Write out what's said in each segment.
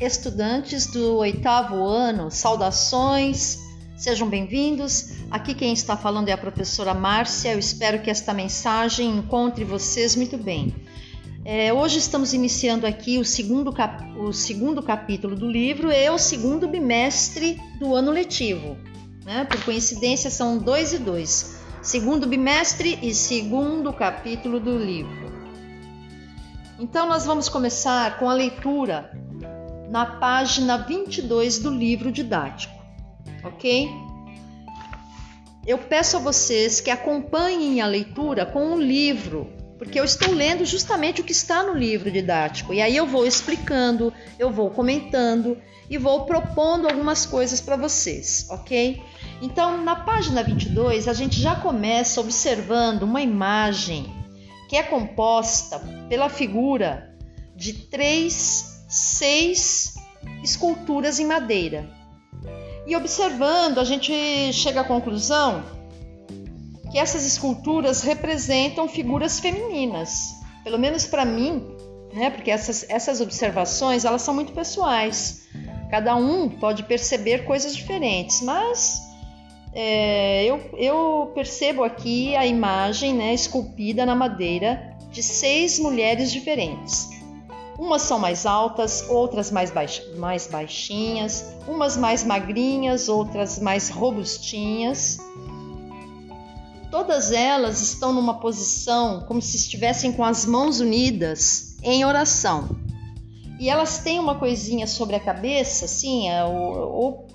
estudantes do oitavo ano, saudações, sejam bem-vindos. Aqui quem está falando é a professora Márcia. Eu espero que esta mensagem encontre vocês muito bem. É, hoje estamos iniciando aqui o segundo, cap... o segundo capítulo do livro e o segundo bimestre do ano letivo. Né? Por coincidência, são dois e dois. Segundo bimestre e segundo capítulo do livro. Então, nós vamos começar com a leitura na página 22 do livro didático, ok? Eu peço a vocês que acompanhem a leitura com o livro, porque eu estou lendo justamente o que está no livro didático. E aí eu vou explicando, eu vou comentando e vou propondo algumas coisas para vocês, ok? Então, na página 22, a gente já começa observando uma imagem que é composta pela figura de três seis esculturas em madeira. E observando, a gente chega à conclusão que essas esculturas representam figuras femininas, pelo menos para mim, né? Porque essas, essas observações elas são muito pessoais. Cada um pode perceber coisas diferentes, mas é, eu, eu, percebo aqui a imagem né, esculpida na madeira de seis mulheres diferentes. Umas são mais altas, outras mais, baix, mais baixinhas, umas mais magrinhas, outras mais robustinhas. Todas elas estão numa posição como se estivessem com as mãos unidas em oração. E elas têm uma coisinha sobre a cabeça, assim, é, ou,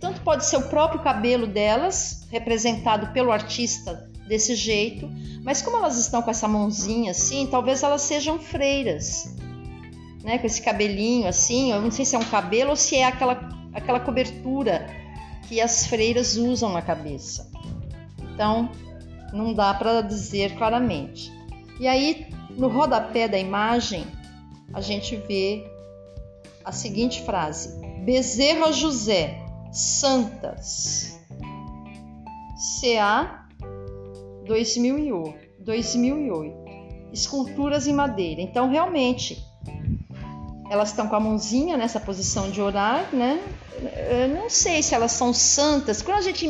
tanto pode ser o próprio cabelo delas, representado pelo artista desse jeito, mas como elas estão com essa mãozinha assim, talvez elas sejam freiras né, com esse cabelinho assim, eu não sei se é um cabelo ou se é aquela, aquela cobertura que as freiras usam na cabeça. Então, não dá para dizer claramente. E aí, no rodapé da imagem, a gente vê a seguinte frase: Bezerra José, Santas, CA 2008, 2008. Esculturas em madeira. Então, realmente, elas estão com a mãozinha nessa posição de orar, né? Eu não sei se elas são santas. Quando a gente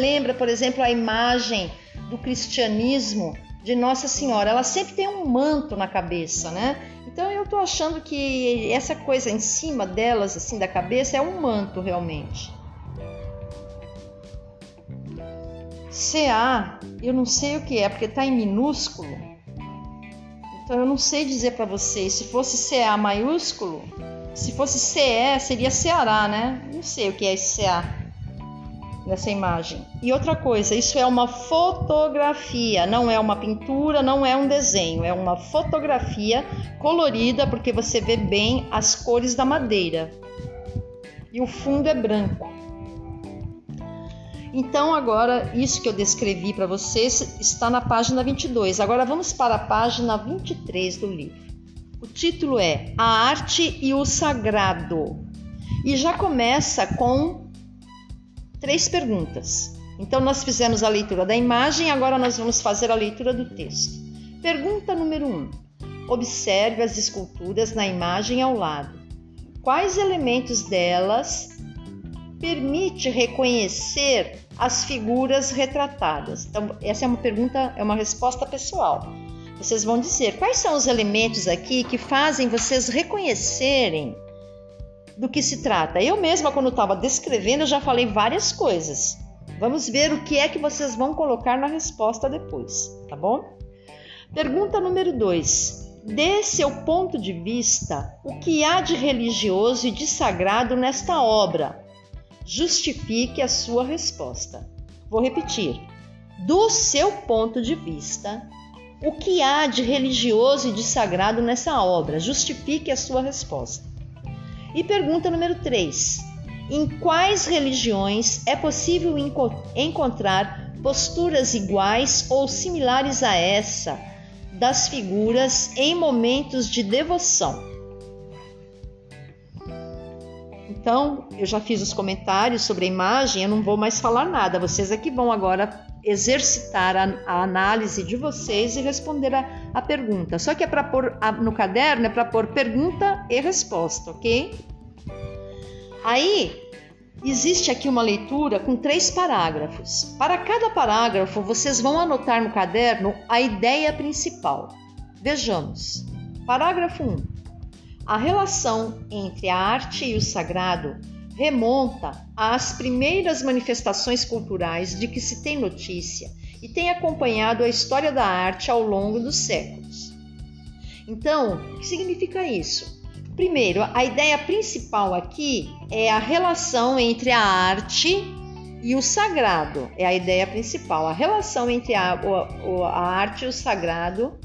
lembra, por exemplo, a imagem do cristianismo de Nossa Senhora, ela sempre tem um manto na cabeça, né? Então eu tô achando que essa coisa em cima delas, assim, da cabeça, é um manto realmente. CA, eu não sei o que é, porque está em minúsculo. Então eu não sei dizer para vocês se fosse CA maiúsculo, se fosse CE seria Ceará, né? Não sei o que é esse CA nessa imagem. E outra coisa, isso é uma fotografia, não é uma pintura, não é um desenho, é uma fotografia colorida porque você vê bem as cores da madeira. E o fundo é branco. Então, agora, isso que eu descrevi para vocês está na página 22. Agora, vamos para a página 23 do livro. O título é A Arte e o Sagrado. E já começa com três perguntas. Então, nós fizemos a leitura da imagem, agora nós vamos fazer a leitura do texto. Pergunta número 1. Um. Observe as esculturas na imagem ao lado. Quais elementos delas permite reconhecer as figuras retratadas? Então, essa é uma pergunta, é uma resposta pessoal. Vocês vão dizer quais são os elementos aqui que fazem vocês reconhecerem do que se trata. Eu mesma, quando estava descrevendo, já falei várias coisas. Vamos ver o que é que vocês vão colocar na resposta depois, tá bom? Pergunta número 2. Dê seu ponto de vista o que há de religioso e de sagrado nesta obra, justifique a sua resposta. Vou repetir. Do seu ponto de vista, o que há de religioso e de sagrado nessa obra? Justifique a sua resposta. E pergunta número 3. Em quais religiões é possível encontrar posturas iguais ou similares a essa das figuras em momentos de devoção? Então, eu já fiz os comentários sobre a imagem, eu não vou mais falar nada. Vocês é que vão agora exercitar a, a análise de vocês e responder a, a pergunta. Só que é para pôr a, no caderno é para pôr pergunta e resposta, ok? Aí existe aqui uma leitura com três parágrafos. Para cada parágrafo, vocês vão anotar no caderno a ideia principal. Vejamos. Parágrafo 1. A relação entre a arte e o sagrado remonta às primeiras manifestações culturais de que se tem notícia e tem acompanhado a história da arte ao longo dos séculos. Então, o que significa isso? Primeiro, a ideia principal aqui é a relação entre a arte e o sagrado. É a ideia principal, a relação entre a, a, a arte e o sagrado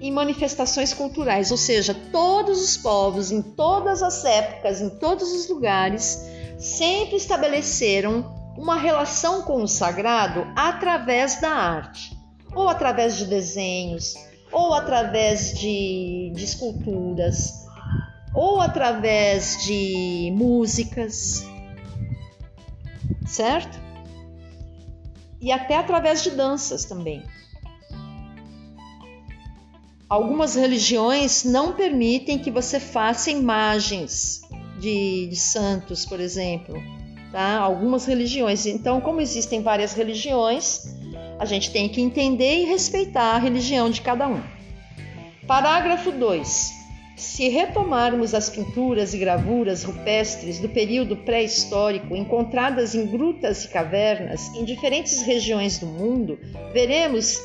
em manifestações culturais, ou seja, todos os povos, em todas as épocas, em todos os lugares, sempre estabeleceram uma relação com o sagrado através da arte, ou através de desenhos, ou através de, de esculturas, ou através de músicas, certo? E até através de danças também. Algumas religiões não permitem que você faça imagens de, de santos, por exemplo. Tá? Algumas religiões. Então, como existem várias religiões, a gente tem que entender e respeitar a religião de cada um. Parágrafo 2. Se retomarmos as pinturas e gravuras rupestres do período pré-histórico encontradas em grutas e cavernas em diferentes regiões do mundo, veremos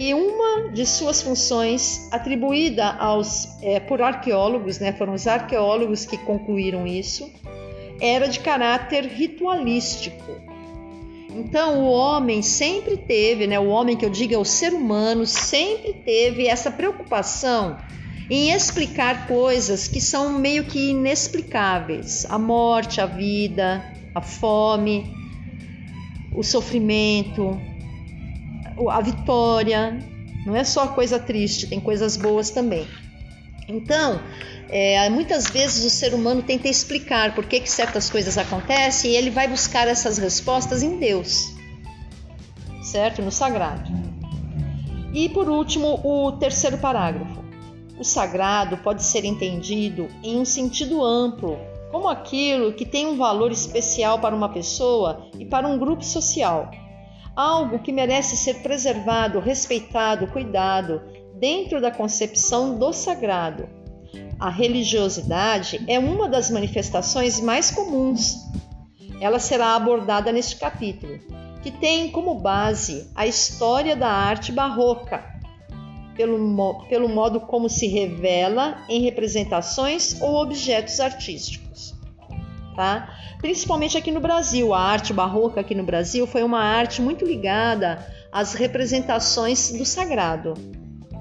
que uma de suas funções, atribuída aos, é, por arqueólogos, né, foram os arqueólogos que concluíram isso, era de caráter ritualístico. Então, o homem sempre teve, né, o homem que eu digo é o ser humano, sempre teve essa preocupação em explicar coisas que são meio que inexplicáveis: a morte, a vida, a fome, o sofrimento, a vitória. Não é só coisa triste, tem coisas boas também. Então, é, muitas vezes o ser humano tenta explicar por que, que certas coisas acontecem e ele vai buscar essas respostas em Deus, certo? No sagrado. E por último, o terceiro parágrafo. O sagrado pode ser entendido em um sentido amplo, como aquilo que tem um valor especial para uma pessoa e para um grupo social. Algo que merece ser preservado, respeitado, cuidado, dentro da concepção do sagrado. A religiosidade é uma das manifestações mais comuns. Ela será abordada neste capítulo, que tem como base a história da arte barroca, pelo, pelo modo como se revela em representações ou objetos artísticos. Tá? Principalmente aqui no Brasil, a arte barroca aqui no Brasil foi uma arte muito ligada às representações do sagrado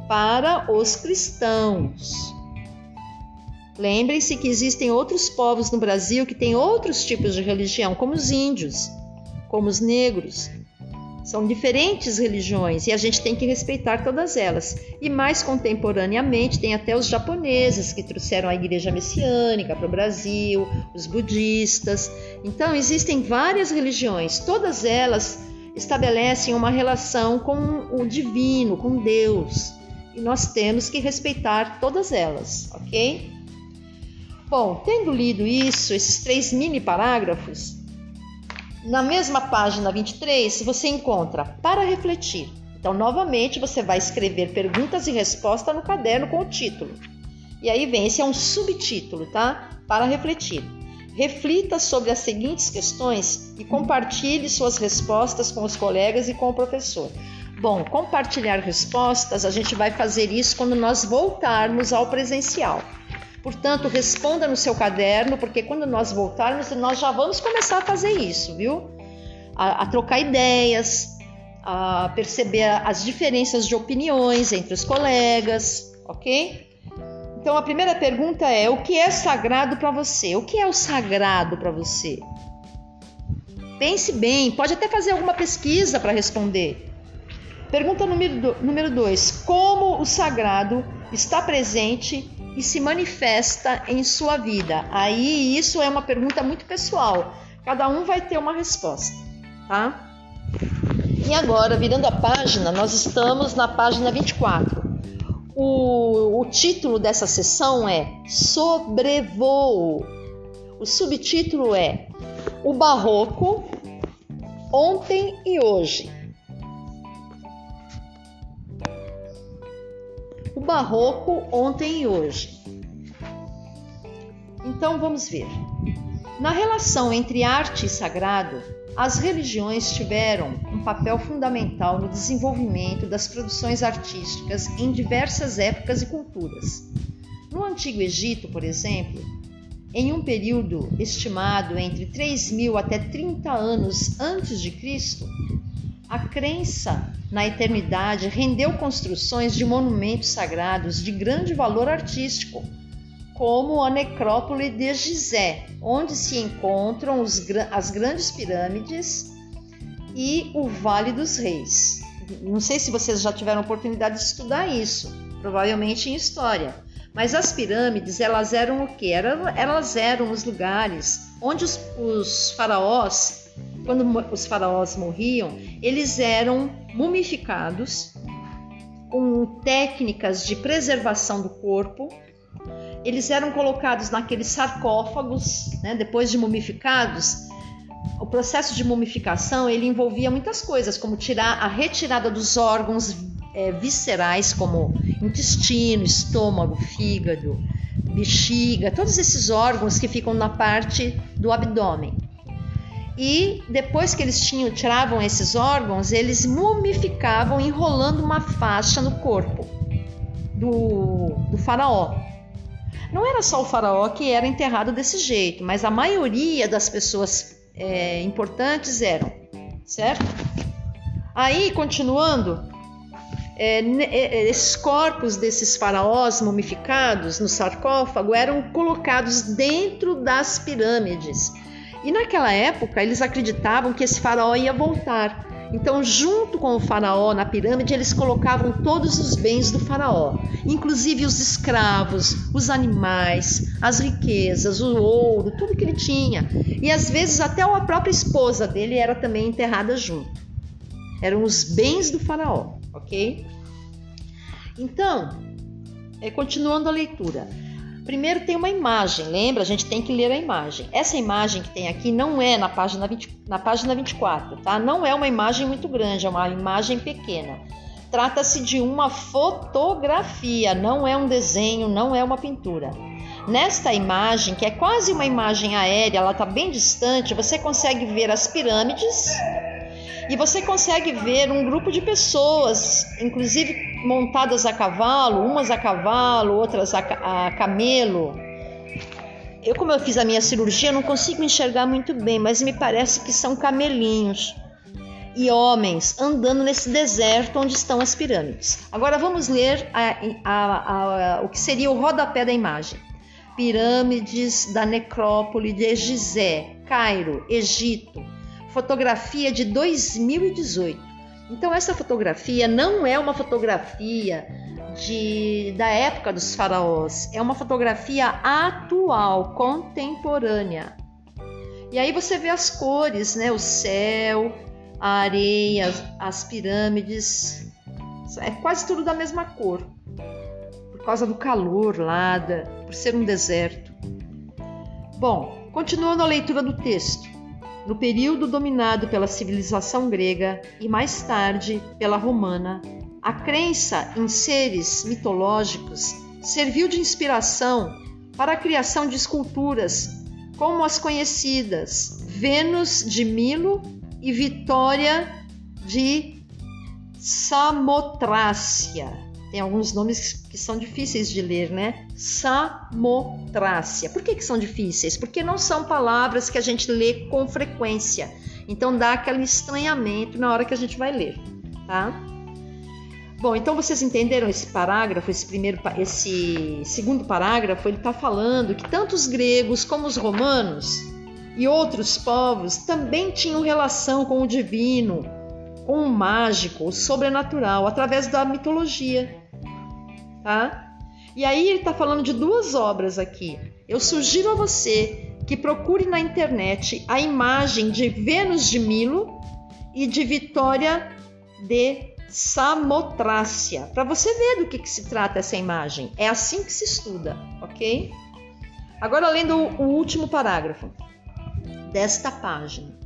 para os cristãos. Lembrem-se que existem outros povos no Brasil que têm outros tipos de religião, como os índios, como os negros, são diferentes religiões e a gente tem que respeitar todas elas. E mais contemporaneamente, tem até os japoneses que trouxeram a igreja messiânica para o Brasil, os budistas. Então, existem várias religiões, todas elas estabelecem uma relação com o divino, com Deus. E nós temos que respeitar todas elas, ok? Bom, tendo lido isso, esses três mini parágrafos, na mesma página 23, você encontra para refletir. Então, novamente, você vai escrever perguntas e respostas no caderno com o título. E aí vem, esse é um subtítulo, tá? Para refletir. Reflita sobre as seguintes questões e compartilhe suas respostas com os colegas e com o professor. Bom, compartilhar respostas, a gente vai fazer isso quando nós voltarmos ao presencial. Portanto, responda no seu caderno, porque quando nós voltarmos, nós já vamos começar a fazer isso, viu? A, a trocar ideias, a perceber as diferenças de opiniões entre os colegas, ok? Então, a primeira pergunta é: o que é sagrado para você? O que é o sagrado para você? Pense bem, pode até fazer alguma pesquisa para responder. Pergunta número 2: Como o sagrado está presente e se manifesta em sua vida? Aí isso é uma pergunta muito pessoal. Cada um vai ter uma resposta, tá? E agora, virando a página, nós estamos na página 24. O, o título dessa sessão é Sobrevoo. O subtítulo é O Barroco Ontem e Hoje. Barroco Ontem e Hoje. Então vamos ver. Na relação entre arte e sagrado, as religiões tiveram um papel fundamental no desenvolvimento das produções artísticas em diversas épocas e culturas. No Antigo Egito, por exemplo, em um período estimado entre 3 mil até 30 anos antes de Cristo, a crença na eternidade rendeu construções de monumentos sagrados de grande valor artístico, como a necrópole de Gizé, onde se encontram os, as grandes pirâmides e o Vale dos Reis. Não sei se vocês já tiveram oportunidade de estudar isso, provavelmente em história. Mas as pirâmides, elas eram o que? Elas eram os lugares onde os, os faraós, quando os faraós morriam, eles eram mumificados com técnicas de preservação do corpo eles eram colocados naqueles sarcófagos, né, depois de mumificados. O processo de mumificação ele envolvia muitas coisas, como tirar a retirada dos órgãos é, viscerais, como intestino, estômago, fígado, bexiga, todos esses órgãos que ficam na parte do abdômen. E depois que eles tinham, tiravam esses órgãos, eles mumificavam enrolando uma faixa no corpo do, do faraó. Não era só o faraó que era enterrado desse jeito, mas a maioria das pessoas é, importantes eram, certo? Aí, continuando, é, é, esses corpos desses faraós mumificados no sarcófago eram colocados dentro das pirâmides. E naquela época eles acreditavam que esse faraó ia voltar. Então, junto com o faraó na pirâmide, eles colocavam todos os bens do faraó, inclusive os escravos, os animais, as riquezas, o ouro, tudo que ele tinha. E às vezes até a própria esposa dele era também enterrada junto. Eram os bens do faraó, ok? Então, é, continuando a leitura. Primeiro tem uma imagem, lembra? A gente tem que ler a imagem. Essa imagem que tem aqui não é na página, 20, na página 24, tá? Não é uma imagem muito grande, é uma imagem pequena. Trata-se de uma fotografia, não é um desenho, não é uma pintura. Nesta imagem, que é quase uma imagem aérea, ela está bem distante, você consegue ver as pirâmides e você consegue ver um grupo de pessoas, inclusive montadas a cavalo, umas a cavalo, outras a, a camelo. Eu, como eu fiz a minha cirurgia, não consigo enxergar muito bem, mas me parece que são camelinhos e homens andando nesse deserto onde estão as pirâmides. Agora vamos ler a, a, a, o que seria o rodapé da imagem. Pirâmides da necrópole de Gizé, Cairo, Egito fotografia de 2018. Então essa fotografia não é uma fotografia de, da época dos faraós, é uma fotografia atual, contemporânea. E aí você vê as cores, né? O céu, a areia, as pirâmides, é quase tudo da mesma cor, por causa do calor lá, por ser um deserto. Bom, continuando a leitura do texto. No período dominado pela civilização grega e mais tarde pela romana, a crença em seres mitológicos serviu de inspiração para a criação de esculturas como as conhecidas Vênus de Milo e Vitória de Samotrácia tem alguns nomes que são difíceis de ler, né? Samotrácia. Por que, que são difíceis? Porque não são palavras que a gente lê com frequência. Então dá aquele estranhamento na hora que a gente vai ler, tá? Bom, então vocês entenderam esse parágrafo, esse primeiro, esse segundo parágrafo, ele está falando que tanto os gregos como os romanos e outros povos também tinham relação com o divino, com o mágico, o sobrenatural, através da mitologia tá? E aí ele está falando de duas obras aqui. Eu sugiro a você que procure na internet a imagem de Vênus de Milo e de Vitória de Samotrácia, para você ver do que, que se trata essa imagem. É assim que se estuda, ok? Agora lendo o último parágrafo desta página.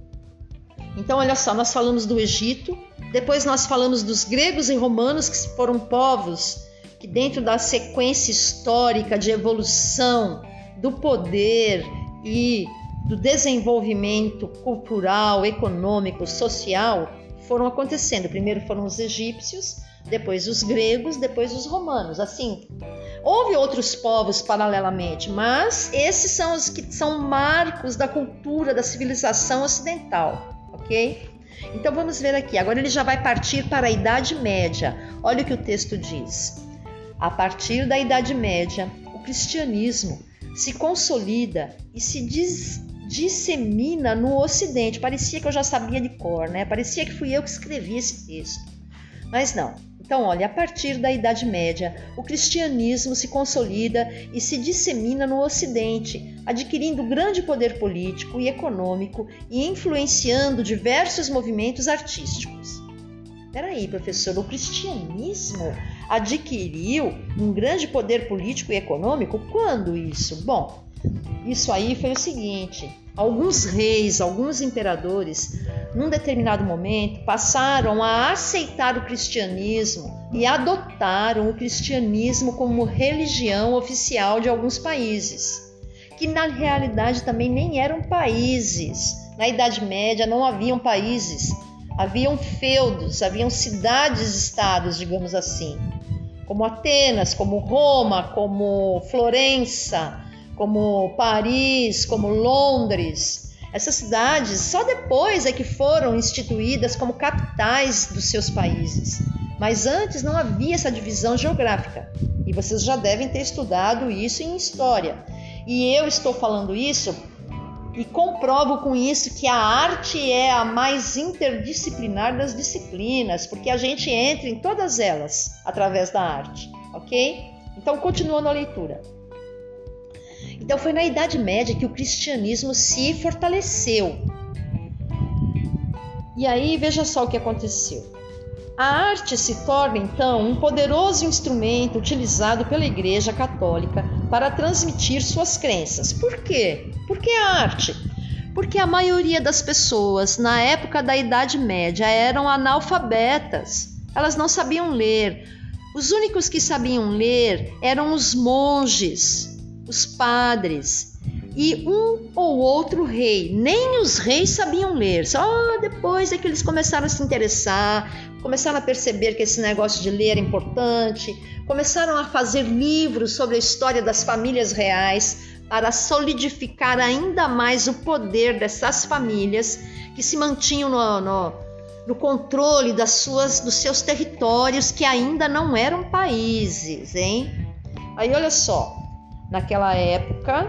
Então, olha só, nós falamos do Egito, depois nós falamos dos gregos e romanos, que foram povos que, dentro da sequência histórica de evolução do poder e do desenvolvimento cultural, econômico, social, foram acontecendo. Primeiro foram os egípcios, depois os gregos, depois os romanos. Assim, houve outros povos paralelamente, mas esses são os que são marcos da cultura, da civilização ocidental, ok? Então vamos ver aqui. Agora ele já vai partir para a Idade Média. Olha o que o texto diz. A partir da Idade Média, o cristianismo se consolida e se dissemina no Ocidente. Parecia que eu já sabia de cor, né? Parecia que fui eu que escrevi esse texto. Mas não. Então, olha, a partir da Idade Média, o cristianismo se consolida e se dissemina no Ocidente, adquirindo grande poder político e econômico e influenciando diversos movimentos artísticos. Peraí, professor, o cristianismo adquiriu um grande poder político e econômico? Quando isso? Bom, isso aí foi o seguinte: alguns reis, alguns imperadores, num determinado momento, passaram a aceitar o cristianismo e adotaram o cristianismo como religião oficial de alguns países, que na realidade também nem eram países. Na Idade Média não haviam países, haviam feudos, haviam cidades-estados, digamos assim, como Atenas, como Roma, como Florença, como Paris, como Londres. Essas cidades só depois é que foram instituídas como capitais dos seus países. Mas antes não havia essa divisão geográfica. E vocês já devem ter estudado isso em história. E eu estou falando isso e comprovo com isso que a arte é a mais interdisciplinar das disciplinas, porque a gente entra em todas elas através da arte, ok? Então, continuando a leitura. Então foi na Idade Média que o cristianismo se fortaleceu. E aí veja só o que aconteceu. A arte se torna então um poderoso instrumento utilizado pela Igreja Católica para transmitir suas crenças. Por quê? Por que a arte? Porque a maioria das pessoas na época da Idade Média eram analfabetas. Elas não sabiam ler. Os únicos que sabiam ler eram os monges, os padres e um ou outro rei. Nem os reis sabiam ler, só depois é que eles começaram a se interessar, começaram a perceber que esse negócio de ler era importante, começaram a fazer livros sobre a história das famílias reais para solidificar ainda mais o poder dessas famílias que se mantinham no, no, no controle das suas, dos seus territórios que ainda não eram países, hein? Aí olha só, Naquela época,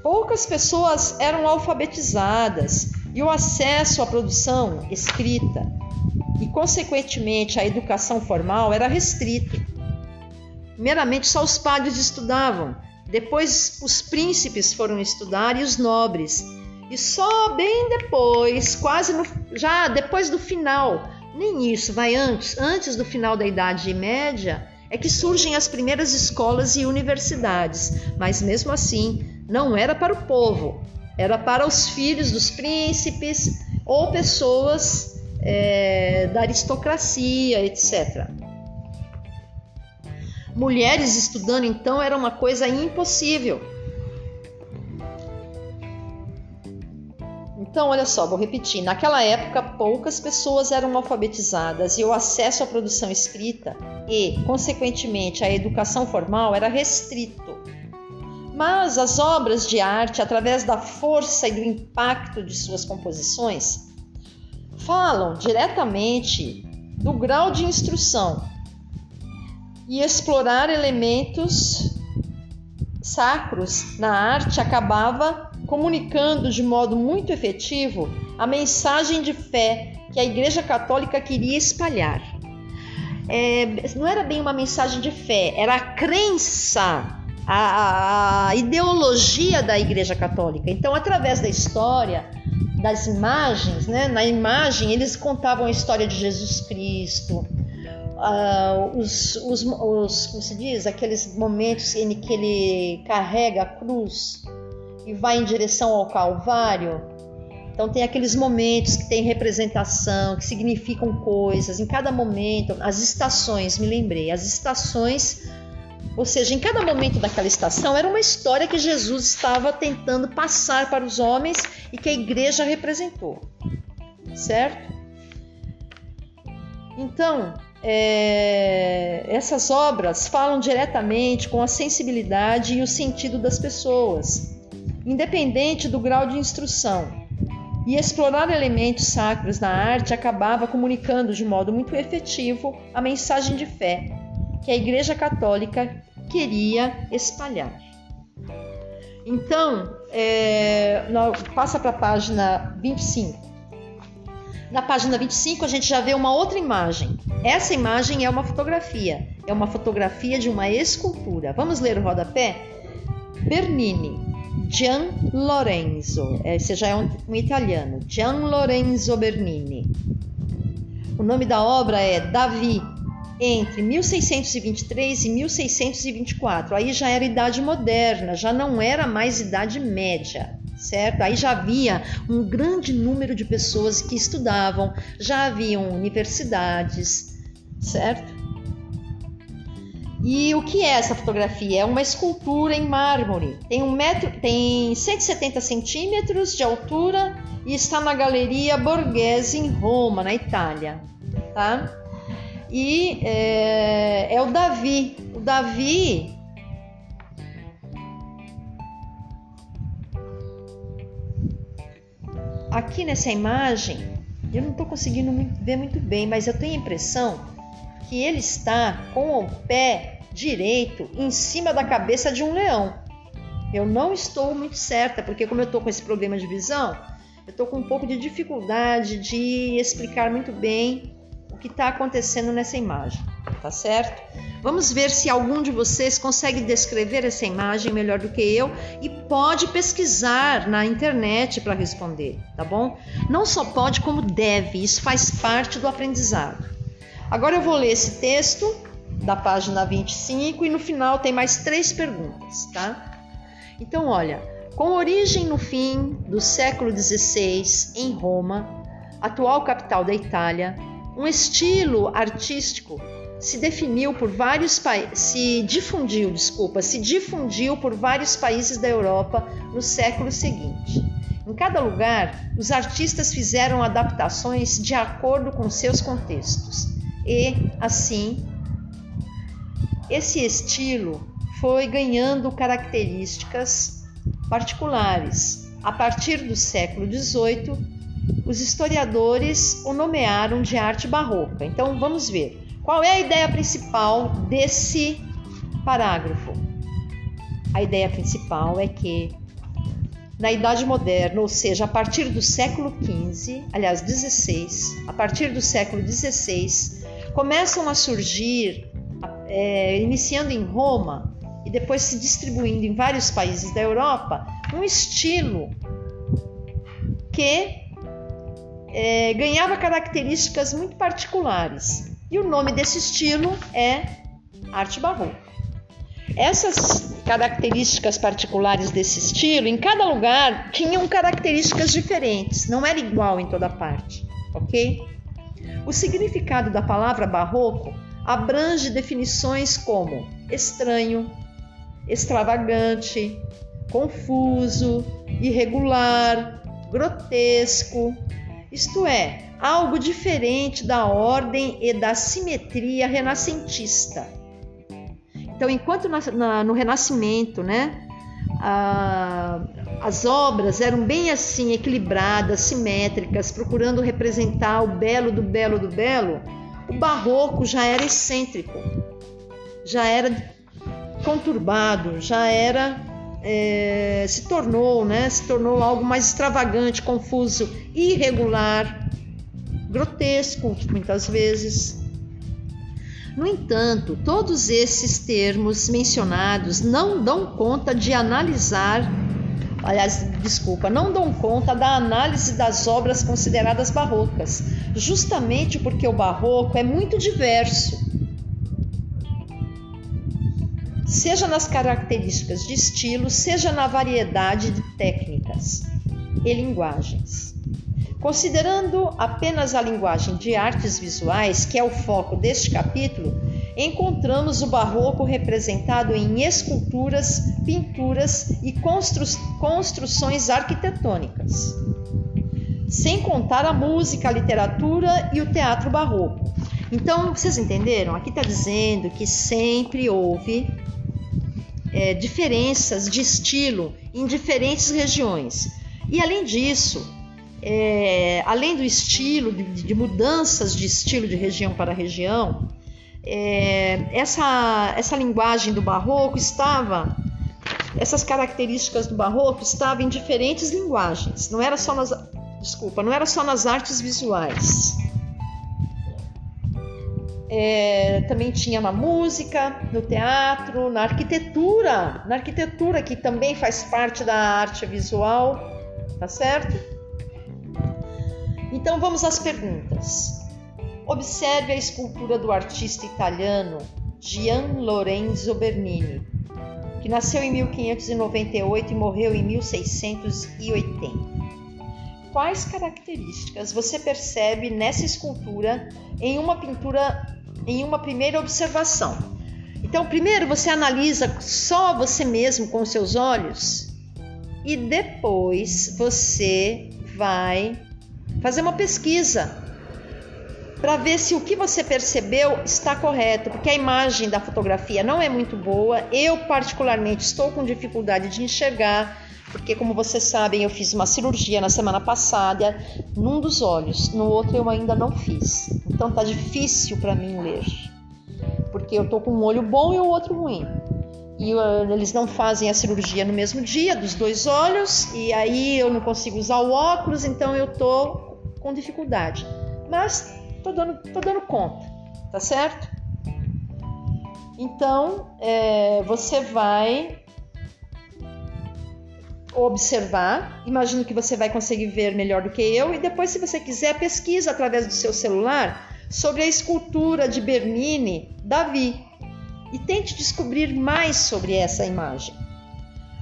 poucas pessoas eram alfabetizadas e o acesso à produção escrita e, consequentemente, à educação formal era restrito. Primeiramente, só os padres estudavam, depois, os príncipes foram estudar e os nobres. E só bem depois, quase no, já depois do final, nem isso, vai antes, antes do final da Idade Média, é que surgem as primeiras escolas e universidades, mas mesmo assim não era para o povo, era para os filhos dos príncipes ou pessoas é, da aristocracia, etc. Mulheres estudando então era uma coisa impossível. Então, olha só, vou repetir. Naquela época, poucas pessoas eram alfabetizadas e o acesso à produção escrita e, consequentemente, à educação formal era restrito. Mas as obras de arte, através da força e do impacto de suas composições, falam diretamente do grau de instrução e explorar elementos sacros na arte acabava comunicando de modo muito efetivo a mensagem de fé que a Igreja Católica queria espalhar. É, não era bem uma mensagem de fé, era a crença, a, a ideologia da Igreja Católica. Então, através da história, das imagens, né? na imagem eles contavam a história de Jesus Cristo, uh, os, os, os, como se diz, aqueles momentos em que ele carrega a cruz e vai em direção ao Calvário. Então tem aqueles momentos que tem representação, que significam coisas. Em cada momento, as estações, me lembrei, as estações, ou seja, em cada momento daquela estação era uma história que Jesus estava tentando passar para os homens e que a igreja representou, certo? Então, é, essas obras falam diretamente com a sensibilidade e o sentido das pessoas, independente do grau de instrução. E explorar elementos sacros na arte acabava comunicando de modo muito efetivo a mensagem de fé que a Igreja Católica queria espalhar. Então, é, passa para a página 25. Na página 25 a gente já vê uma outra imagem. Essa imagem é uma fotografia, é uma fotografia de uma escultura. Vamos ler o rodapé? Bernini, Gian Lorenzo, esse já é um, um italiano, Gian Lorenzo Bernini. O nome da obra é Davi, entre 1623 e 1624. Aí já era idade moderna, já não era mais idade média certo? Aí já havia um grande número de pessoas que estudavam, já haviam universidades, certo? E o que é essa fotografia? É uma escultura em mármore. Tem um metro, tem 170 centímetros de altura e está na Galeria Borghese em Roma, na Itália, tá? E é, é o Davi. O Davi aqui nessa imagem, eu não estou conseguindo ver muito bem, mas eu tenho a impressão que ele está com o pé direito em cima da cabeça de um leão. Eu não estou muito certa, porque como eu estou com esse problema de visão, eu estou com um pouco de dificuldade de explicar muito bem que está acontecendo nessa imagem, tá certo? Vamos ver se algum de vocês consegue descrever essa imagem melhor do que eu e pode pesquisar na internet para responder, tá bom? Não só pode, como deve, isso faz parte do aprendizado. Agora eu vou ler esse texto da página 25 e no final tem mais três perguntas, tá? Então, olha, com origem no fim do século XVI em Roma, atual capital da Itália, um estilo artístico se definiu por vários se difundiu, desculpa, se difundiu por vários países da Europa no século seguinte. Em cada lugar, os artistas fizeram adaptações de acordo com seus contextos. E, assim, esse estilo foi ganhando características particulares. A partir do século XVIII, os historiadores o nomearam de arte barroca. Então, vamos ver. Qual é a ideia principal desse parágrafo? A ideia principal é que na Idade Moderna, ou seja, a partir do século XV, aliás, XVI, a partir do século XVI, começam a surgir, é, iniciando em Roma e depois se distribuindo em vários países da Europa, um estilo que é, ganhava características muito particulares. E o nome desse estilo é arte barroca. Essas características particulares desse estilo, em cada lugar, tinham características diferentes, não era igual em toda parte, ok? O significado da palavra barroco abrange definições como estranho, extravagante, confuso, irregular, grotesco, isto é, algo diferente da ordem e da simetria renascentista. Então, enquanto na, na, no Renascimento, né, a, as obras eram bem assim equilibradas, simétricas, procurando representar o belo do belo do belo, o Barroco já era excêntrico, já era conturbado, já era é, se tornou, né, se tornou algo mais extravagante, confuso, irregular, grotesco, muitas vezes. No entanto, todos esses termos mencionados não dão conta de analisar aliás, desculpa, não dão conta da análise das obras consideradas barrocas, justamente porque o barroco é muito diverso. Seja nas características de estilo, seja na variedade de técnicas e linguagens. Considerando apenas a linguagem de artes visuais, que é o foco deste capítulo, encontramos o barroco representado em esculturas, pinturas e constru construções arquitetônicas. Sem contar a música, a literatura e o teatro barroco. Então, vocês entenderam? Aqui está dizendo que sempre houve é, diferenças de estilo em diferentes regiões. E além disso, é, além do estilo, de, de mudanças de estilo de região para região, é, essa, essa linguagem do barroco estava, essas características do barroco estavam em diferentes linguagens, não era só nas, desculpa, não era só nas artes visuais. É, também tinha na música, no teatro, na arquitetura, na arquitetura que também faz parte da arte visual, tá certo? Então vamos às perguntas. Observe a escultura do artista italiano Gian Lorenzo Bernini, que nasceu em 1598 e morreu em 1680. Quais características você percebe nessa escultura em uma pintura em uma primeira observação? Então, primeiro você analisa só você mesmo com seus olhos e depois você vai fazer uma pesquisa para ver se o que você percebeu está correto, porque a imagem da fotografia não é muito boa. Eu, particularmente, estou com dificuldade de enxergar, porque, como vocês sabem, eu fiz uma cirurgia na semana passada num dos olhos, no outro eu ainda não fiz. Então tá difícil para mim ler, porque eu tô com um olho bom e o outro ruim. E uh, eles não fazem a cirurgia no mesmo dia dos dois olhos, e aí eu não consigo usar o óculos, então eu tô com dificuldade. Mas Tô dando, tô dando conta, tá certo? Então, é, você vai observar, imagino que você vai conseguir ver melhor do que eu, e depois, se você quiser, pesquisa através do seu celular sobre a escultura de Bernini, Davi, e tente descobrir mais sobre essa imagem.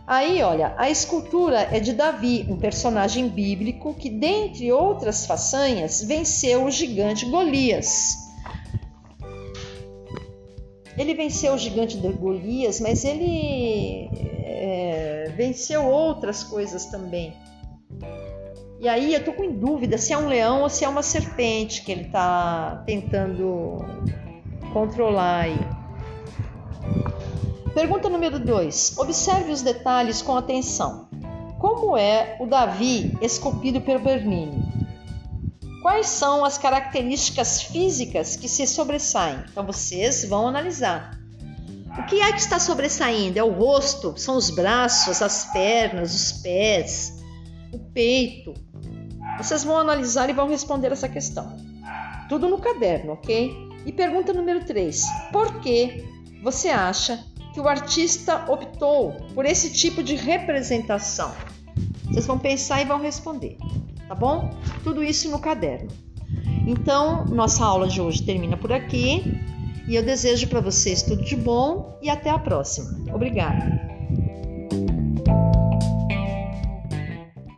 Aí, olha, a escultura é de Davi, um personagem bíblico que, dentre outras façanhas, venceu o gigante Golias. Ele venceu o gigante de Golias, mas ele é, venceu outras coisas também. E aí eu tô com dúvida se é um leão ou se é uma serpente que ele está tentando controlar aí. Pergunta número 2. Observe os detalhes com atenção. Como é o Davi esculpido pelo Bernini? Quais são as características físicas que se sobressaem? Então vocês vão analisar. O que é que está sobressaindo? É o rosto, são os braços, as pernas, os pés, o peito. Vocês vão analisar e vão responder essa questão. Tudo no caderno, ok? E pergunta número 3. Por que você acha que o artista optou por esse tipo de representação? Vocês vão pensar e vão responder, tá bom? Tudo isso no caderno. Então, nossa aula de hoje termina por aqui e eu desejo para vocês tudo de bom e até a próxima. Obrigada!